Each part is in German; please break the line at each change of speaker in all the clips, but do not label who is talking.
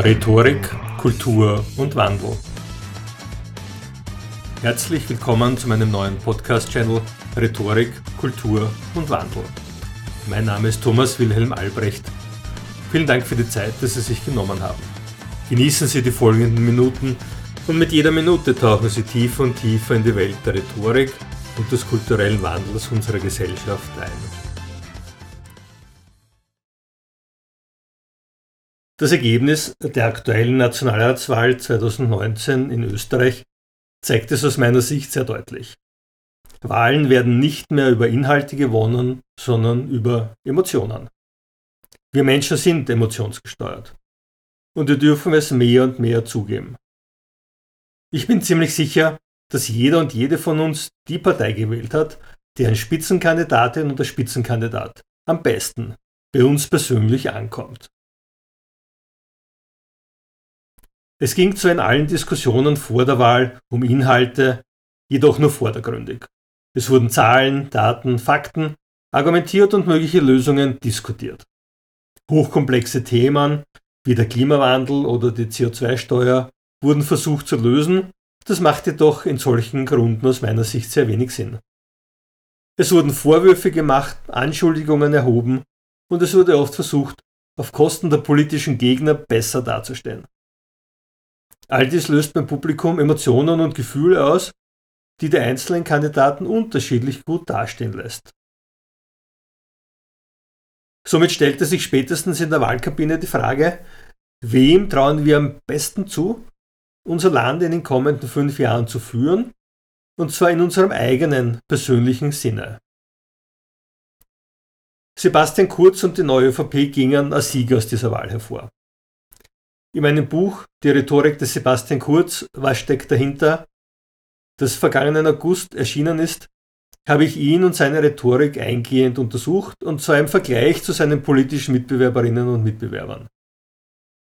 Rhetorik, Kultur und Wandel. Herzlich willkommen zu meinem neuen Podcast-Channel Rhetorik, Kultur und Wandel. Mein Name ist Thomas Wilhelm Albrecht. Vielen Dank für die Zeit, dass Sie sich genommen haben. Genießen Sie die folgenden Minuten und mit jeder Minute tauchen Sie tiefer und tiefer in die Welt der Rhetorik und des kulturellen Wandels unserer Gesellschaft ein. Das Ergebnis der aktuellen Nationalratswahl 2019 in Österreich zeigt es aus meiner Sicht sehr deutlich. Wahlen werden nicht mehr über Inhalte gewonnen, sondern über Emotionen. Wir Menschen sind emotionsgesteuert. Und wir dürfen es mehr und mehr zugeben. Ich bin ziemlich sicher, dass jeder und jede von uns die Partei gewählt hat, deren Spitzenkandidatin oder Spitzenkandidat am besten bei uns persönlich ankommt. Es ging zwar in allen Diskussionen vor der Wahl um Inhalte, jedoch nur vordergründig. Es wurden Zahlen, Daten, Fakten argumentiert und mögliche Lösungen diskutiert. Hochkomplexe Themen wie der Klimawandel oder die CO2-Steuer wurden versucht zu lösen, das macht jedoch in solchen Gründen aus meiner Sicht sehr wenig Sinn. Es wurden Vorwürfe gemacht, Anschuldigungen erhoben und es wurde oft versucht, auf Kosten der politischen Gegner besser darzustellen. All dies löst beim Publikum Emotionen und Gefühle aus, die die einzelnen Kandidaten unterschiedlich gut dastehen lässt. Somit stellte sich spätestens in der Wahlkabine die Frage, wem trauen wir am besten zu, unser Land in den kommenden fünf Jahren zu führen, und zwar in unserem eigenen persönlichen Sinne. Sebastian Kurz und die neue ÖVP gingen als Sieger aus dieser Wahl hervor. In meinem Buch Die Rhetorik des Sebastian Kurz, was steckt dahinter, das vergangenen August erschienen ist, habe ich ihn und seine Rhetorik eingehend untersucht und zwar im Vergleich zu seinen politischen Mitbewerberinnen und Mitbewerbern.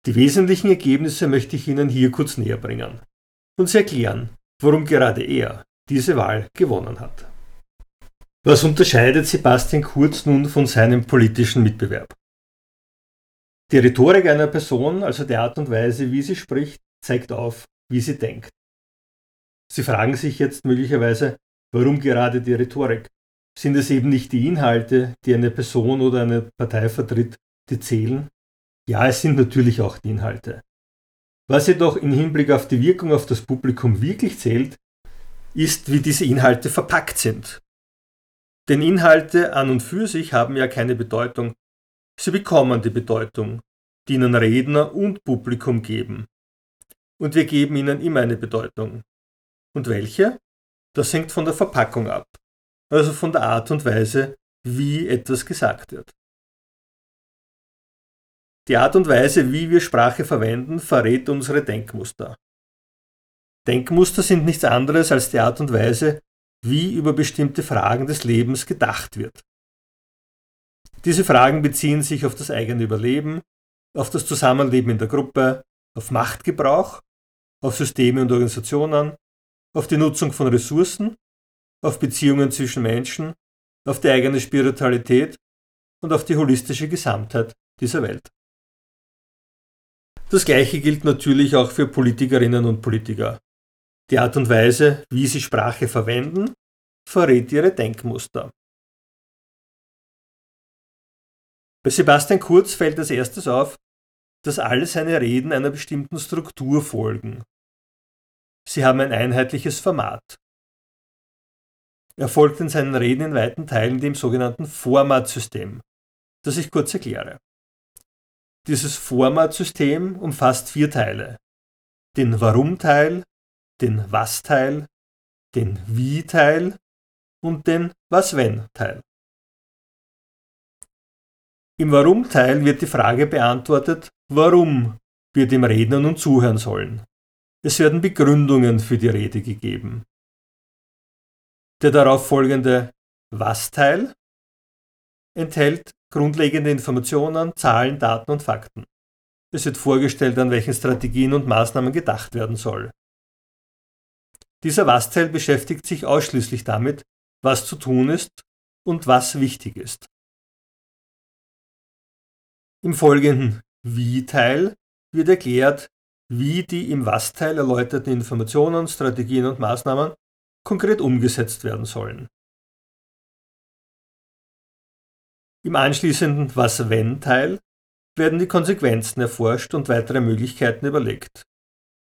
Die wesentlichen Ergebnisse möchte ich Ihnen hier kurz näher bringen und Sie erklären, warum gerade er diese Wahl gewonnen hat. Was unterscheidet Sebastian Kurz nun von seinem politischen Mitbewerb? Die Rhetorik einer Person, also die Art und Weise, wie sie spricht, zeigt auf, wie sie denkt. Sie fragen sich jetzt möglicherweise, warum gerade die Rhetorik? Sind es eben nicht die Inhalte, die eine Person oder eine Partei vertritt, die zählen? Ja, es sind natürlich auch die Inhalte. Was jedoch im Hinblick auf die Wirkung auf das Publikum wirklich zählt, ist, wie diese Inhalte verpackt sind. Denn Inhalte an und für sich haben ja keine Bedeutung, Sie bekommen die Bedeutung, die ihnen Redner und Publikum geben. Und wir geben ihnen immer eine Bedeutung. Und welche? Das hängt von der Verpackung ab, also von der Art und Weise, wie etwas gesagt wird. Die Art und Weise, wie wir Sprache verwenden, verrät unsere Denkmuster. Denkmuster sind nichts anderes als die Art und Weise, wie über bestimmte Fragen des Lebens gedacht wird. Diese Fragen beziehen sich auf das eigene Überleben, auf das Zusammenleben in der Gruppe, auf Machtgebrauch, auf Systeme und Organisationen, auf die Nutzung von Ressourcen, auf Beziehungen zwischen Menschen, auf die eigene Spiritualität und auf die holistische Gesamtheit dieser Welt. Das Gleiche gilt natürlich auch für Politikerinnen und Politiker. Die Art und Weise, wie sie Sprache verwenden, verrät ihre Denkmuster. Bei Sebastian Kurz fällt als erstes auf, dass alle seine Reden einer bestimmten Struktur folgen. Sie haben ein einheitliches Format. Er folgt in seinen Reden in weiten Teilen dem sogenannten Formatsystem, das ich kurz erkläre. Dieses Formatsystem umfasst vier Teile. Den Warum-Teil, den Was-Teil, den Wie-Teil und den Was-Wenn-Teil. Im Warum-Teil wird die Frage beantwortet, warum wir dem Redner nun zuhören sollen. Es werden Begründungen für die Rede gegeben. Der darauf folgende Was-Teil enthält grundlegende Informationen, Zahlen, Daten und Fakten. Es wird vorgestellt, an welchen Strategien und Maßnahmen gedacht werden soll. Dieser Was-Teil beschäftigt sich ausschließlich damit, was zu tun ist und was wichtig ist. Im folgenden Wie-Teil wird erklärt, wie die im Was-Teil erläuterten Informationen, Strategien und Maßnahmen konkret umgesetzt werden sollen. Im anschließenden Was-Wenn-Teil werden die Konsequenzen erforscht und weitere Möglichkeiten überlegt.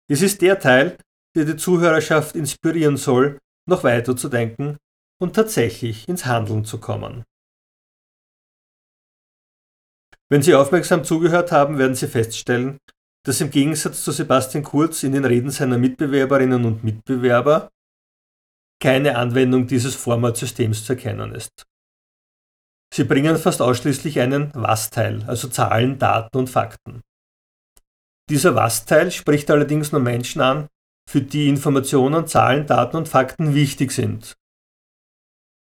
Es ist der Teil, der die Zuhörerschaft inspirieren soll, noch weiter zu denken und tatsächlich ins Handeln zu kommen. Wenn Sie aufmerksam zugehört haben, werden Sie feststellen, dass im Gegensatz zu Sebastian Kurz in den Reden seiner Mitbewerberinnen und Mitbewerber keine Anwendung dieses Formatsystems zu erkennen ist. Sie bringen fast ausschließlich einen Was-Teil, also Zahlen, Daten und Fakten. Dieser Was-Teil spricht allerdings nur Menschen an, für die Informationen, Zahlen, Daten und Fakten wichtig sind.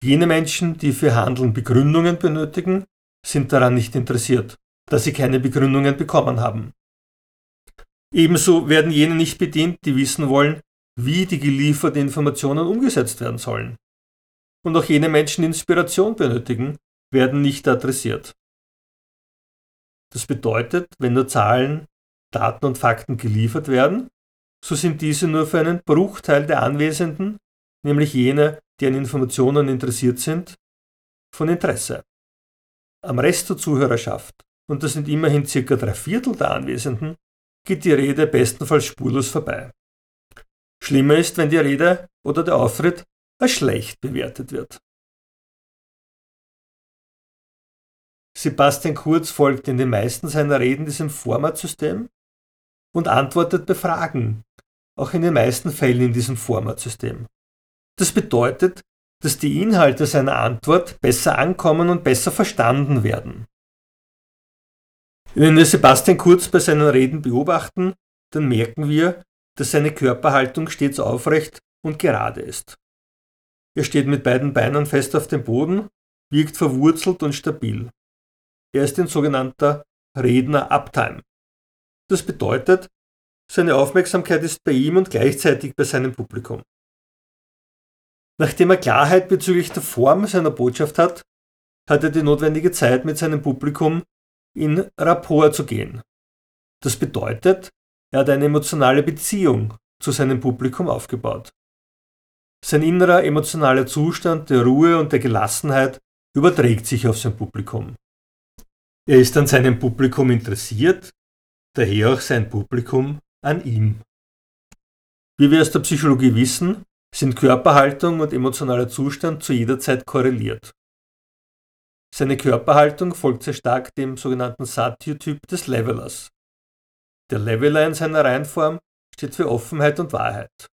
Jene Menschen, die für Handeln Begründungen benötigen, sind daran nicht interessiert, da sie keine Begründungen bekommen haben. Ebenso werden jene nicht bedient, die wissen wollen, wie die gelieferten Informationen umgesetzt werden sollen. Und auch jene Menschen, die Inspiration benötigen, werden nicht adressiert. Das bedeutet, wenn nur Zahlen, Daten und Fakten geliefert werden, so sind diese nur für einen Bruchteil der Anwesenden, nämlich jene, die an Informationen interessiert sind, von Interesse. Am Rest der Zuhörerschaft, und das sind immerhin circa drei Viertel der Anwesenden, geht die Rede bestenfalls spurlos vorbei. Schlimmer ist, wenn die Rede oder der Auftritt als schlecht bewertet wird. Sebastian Kurz folgt in den meisten seiner Reden diesem Formatsystem und antwortet bei Fragen, auch in den meisten Fällen in diesem Formatsystem. Das bedeutet, dass die Inhalte seiner Antwort besser ankommen und besser verstanden werden. Wenn wir Sebastian Kurz bei seinen Reden beobachten, dann merken wir, dass seine Körperhaltung stets aufrecht und gerade ist. Er steht mit beiden Beinen fest auf dem Boden, wirkt verwurzelt und stabil. Er ist ein sogenannter Redner-Uptime. Das bedeutet, seine Aufmerksamkeit ist bei ihm und gleichzeitig bei seinem Publikum. Nachdem er Klarheit bezüglich der Form seiner Botschaft hat, hat er die notwendige Zeit mit seinem Publikum in Rapport zu gehen. Das bedeutet, er hat eine emotionale Beziehung zu seinem Publikum aufgebaut. Sein innerer emotionaler Zustand der Ruhe und der Gelassenheit überträgt sich auf sein Publikum. Er ist an seinem Publikum interessiert, daher auch sein Publikum an ihm. Wie wir aus der Psychologie wissen, sind Körperhaltung und emotionaler Zustand zu jeder Zeit korreliert. Seine Körperhaltung folgt sehr stark dem sogenannten Satya-Typ des Levelers. Der Leveler in seiner Reihenform steht für Offenheit und Wahrheit.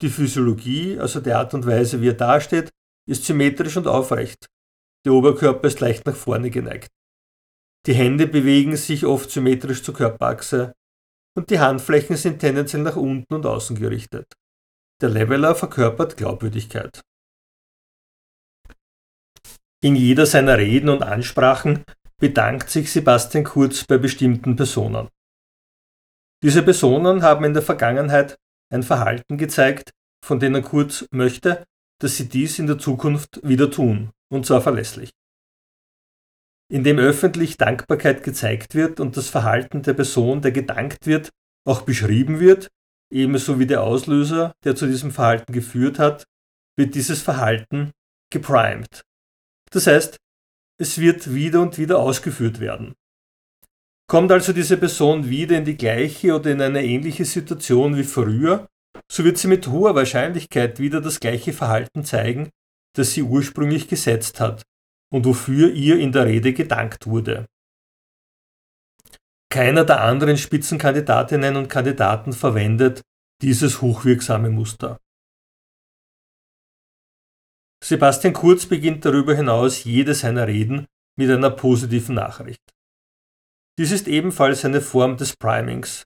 Die Physiologie, also die Art und Weise, wie er dasteht, ist symmetrisch und aufrecht. Der Oberkörper ist leicht nach vorne geneigt. Die Hände bewegen sich oft symmetrisch zur Körperachse und die Handflächen sind tendenziell nach unten und außen gerichtet. Der Leveler verkörpert Glaubwürdigkeit. In jeder seiner Reden und Ansprachen bedankt sich Sebastian Kurz bei bestimmten Personen. Diese Personen haben in der Vergangenheit ein Verhalten gezeigt, von dem er Kurz möchte, dass sie dies in der Zukunft wieder tun, und zwar verlässlich in dem öffentlich Dankbarkeit gezeigt wird und das Verhalten der Person, der gedankt wird, auch beschrieben wird, ebenso wie der Auslöser, der zu diesem Verhalten geführt hat, wird dieses Verhalten geprimed. Das heißt, es wird wieder und wieder ausgeführt werden. Kommt also diese Person wieder in die gleiche oder in eine ähnliche Situation wie früher, so wird sie mit hoher Wahrscheinlichkeit wieder das gleiche Verhalten zeigen, das sie ursprünglich gesetzt hat, und wofür ihr in der Rede gedankt wurde. Keiner der anderen Spitzenkandidatinnen und Kandidaten verwendet dieses hochwirksame Muster. Sebastian Kurz beginnt darüber hinaus jede seiner Reden mit einer positiven Nachricht. Dies ist ebenfalls eine Form des Primings,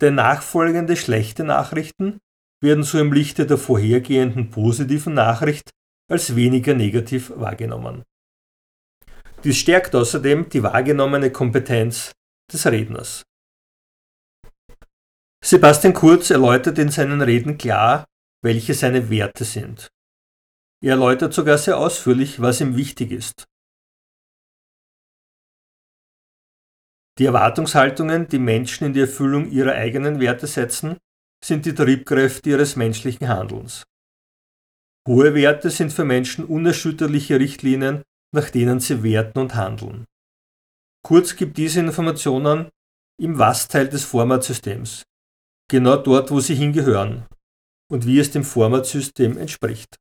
denn nachfolgende schlechte Nachrichten werden so im Lichte der vorhergehenden positiven Nachricht als weniger negativ wahrgenommen. Dies stärkt außerdem die wahrgenommene Kompetenz des Redners. Sebastian Kurz erläutert in seinen Reden klar, welche seine Werte sind. Er erläutert sogar sehr ausführlich, was ihm wichtig ist. Die Erwartungshaltungen, die Menschen in die Erfüllung ihrer eigenen Werte setzen, sind die Triebkräfte ihres menschlichen Handelns. Hohe Werte sind für Menschen unerschütterliche Richtlinien, nach denen sie werten und handeln. Kurz gibt diese Informationen im Was-Teil des Formatsystems, genau dort, wo sie hingehören und wie es dem Formatsystem entspricht.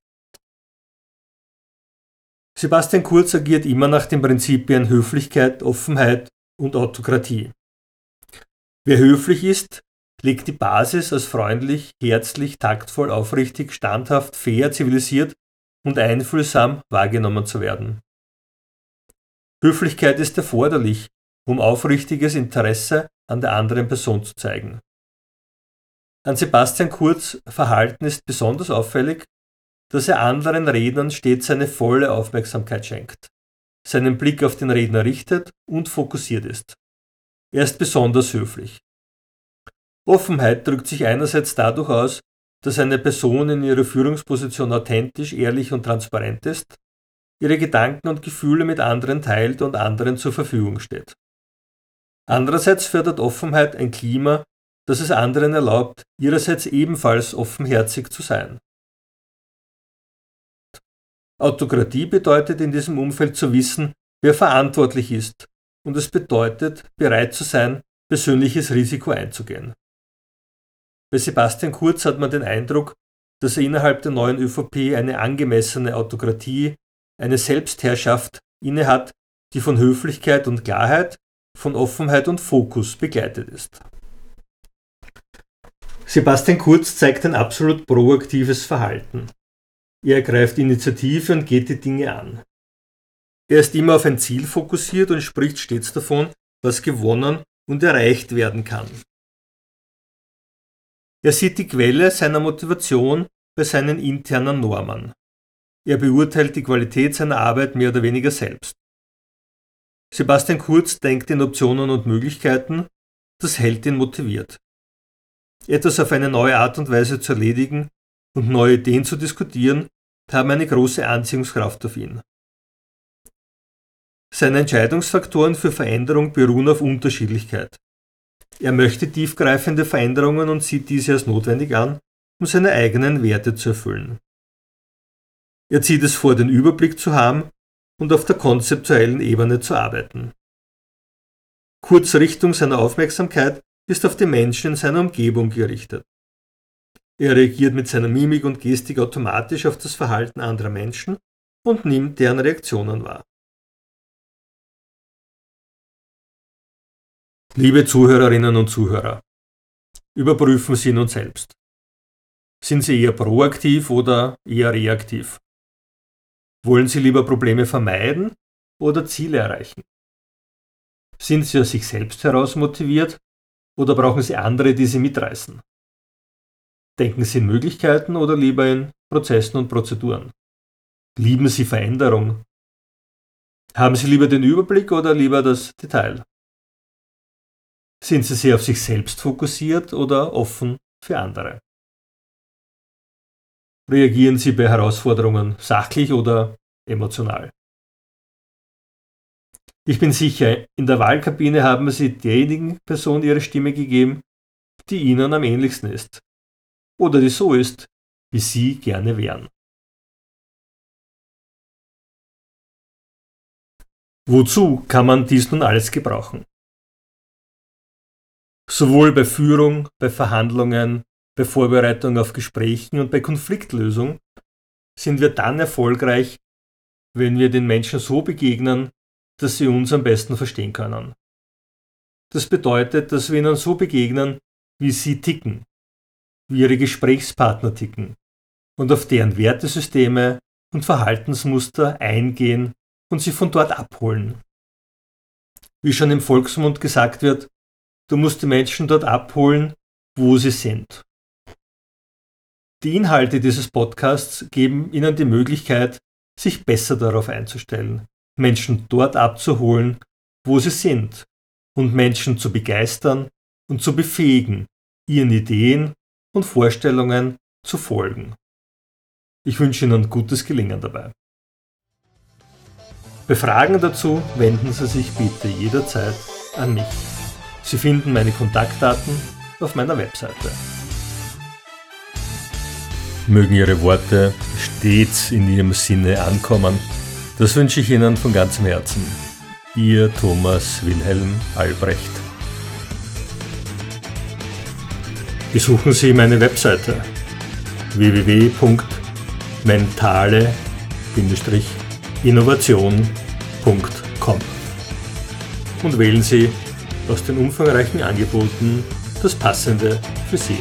Sebastian Kurz agiert immer nach den Prinzipien Höflichkeit, Offenheit und Autokratie. Wer höflich ist, legt die Basis als freundlich, herzlich, taktvoll, aufrichtig, standhaft, fair, zivilisiert und einfühlsam wahrgenommen zu werden. Höflichkeit ist erforderlich, um aufrichtiges Interesse an der anderen Person zu zeigen. An Sebastian Kurz Verhalten ist besonders auffällig, dass er anderen Rednern stets seine volle Aufmerksamkeit schenkt, seinen Blick auf den Redner richtet und fokussiert ist. Er ist besonders höflich. Offenheit drückt sich einerseits dadurch aus, dass eine Person in ihrer Führungsposition authentisch, ehrlich und transparent ist, ihre Gedanken und Gefühle mit anderen teilt und anderen zur Verfügung steht. Andererseits fördert Offenheit ein Klima, das es anderen erlaubt, ihrerseits ebenfalls offenherzig zu sein. Autokratie bedeutet in diesem Umfeld zu wissen, wer verantwortlich ist, und es bedeutet, bereit zu sein, persönliches Risiko einzugehen. Bei Sebastian Kurz hat man den Eindruck, dass er innerhalb der neuen ÖVP eine angemessene Autokratie, eine Selbstherrschaft innehat, die von Höflichkeit und Klarheit, von Offenheit und Fokus begleitet ist. Sebastian Kurz zeigt ein absolut proaktives Verhalten. Er ergreift Initiative und geht die Dinge an. Er ist immer auf ein Ziel fokussiert und spricht stets davon, was gewonnen und erreicht werden kann. Er sieht die Quelle seiner Motivation bei seinen internen Normen. Er beurteilt die Qualität seiner Arbeit mehr oder weniger selbst. Sebastian Kurz denkt in Optionen und Möglichkeiten, das hält ihn motiviert etwas auf eine neue Art und Weise zu erledigen und neue Ideen zu diskutieren, haben eine große Anziehungskraft auf ihn. Seine Entscheidungsfaktoren für Veränderung beruhen auf Unterschiedlichkeit. Er möchte tiefgreifende Veränderungen und sieht diese als notwendig an, um seine eigenen Werte zu erfüllen. Er zieht es vor, den Überblick zu haben und auf der konzeptuellen Ebene zu arbeiten. Kurzrichtung seiner Aufmerksamkeit ist auf die Menschen in seiner Umgebung gerichtet. Er reagiert mit seiner Mimik und Gestik automatisch auf das Verhalten anderer Menschen und nimmt deren Reaktionen wahr. Liebe Zuhörerinnen und Zuhörer, überprüfen Sie nun selbst. Sind Sie eher proaktiv oder eher reaktiv? Wollen Sie lieber Probleme vermeiden oder Ziele erreichen? Sind Sie aus sich selbst heraus motiviert oder brauchen Sie andere, die Sie mitreißen? Denken Sie in Möglichkeiten oder lieber in Prozessen und Prozeduren? Lieben Sie Veränderung? Haben Sie lieber den Überblick oder lieber das Detail? Sind Sie sehr auf sich selbst fokussiert oder offen für andere? Reagieren Sie bei Herausforderungen sachlich oder emotional? Ich bin sicher, in der Wahlkabine haben Sie derjenigen Person Ihre Stimme gegeben, die Ihnen am ähnlichsten ist. Oder die so ist, wie Sie gerne wären. Wozu kann man dies nun alles gebrauchen? Sowohl bei Führung, bei Verhandlungen, bei Vorbereitung auf Gesprächen und bei Konfliktlösung sind wir dann erfolgreich, wenn wir den Menschen so begegnen, dass sie uns am besten verstehen können. Das bedeutet, dass wir ihnen so begegnen, wie sie ticken, wie ihre Gesprächspartner ticken und auf deren Wertesysteme und Verhaltensmuster eingehen und sie von dort abholen. Wie schon im Volksmund gesagt wird, du musst die Menschen dort abholen, wo sie sind. Die Inhalte dieses Podcasts geben Ihnen die Möglichkeit, sich besser darauf einzustellen, Menschen dort abzuholen, wo sie sind und Menschen zu begeistern und zu befähigen, ihren Ideen und Vorstellungen zu folgen. Ich wünsche Ihnen gutes Gelingen dabei. Bei Fragen dazu wenden Sie sich bitte jederzeit an mich. Sie finden meine Kontaktdaten auf meiner Webseite. Mögen Ihre Worte stets in Ihrem Sinne ankommen. Das wünsche ich Ihnen von ganzem Herzen. Ihr Thomas Wilhelm Albrecht. Besuchen Sie meine Webseite www.mentale-innovation.com und wählen Sie aus den umfangreichen Angeboten das Passende für Sie.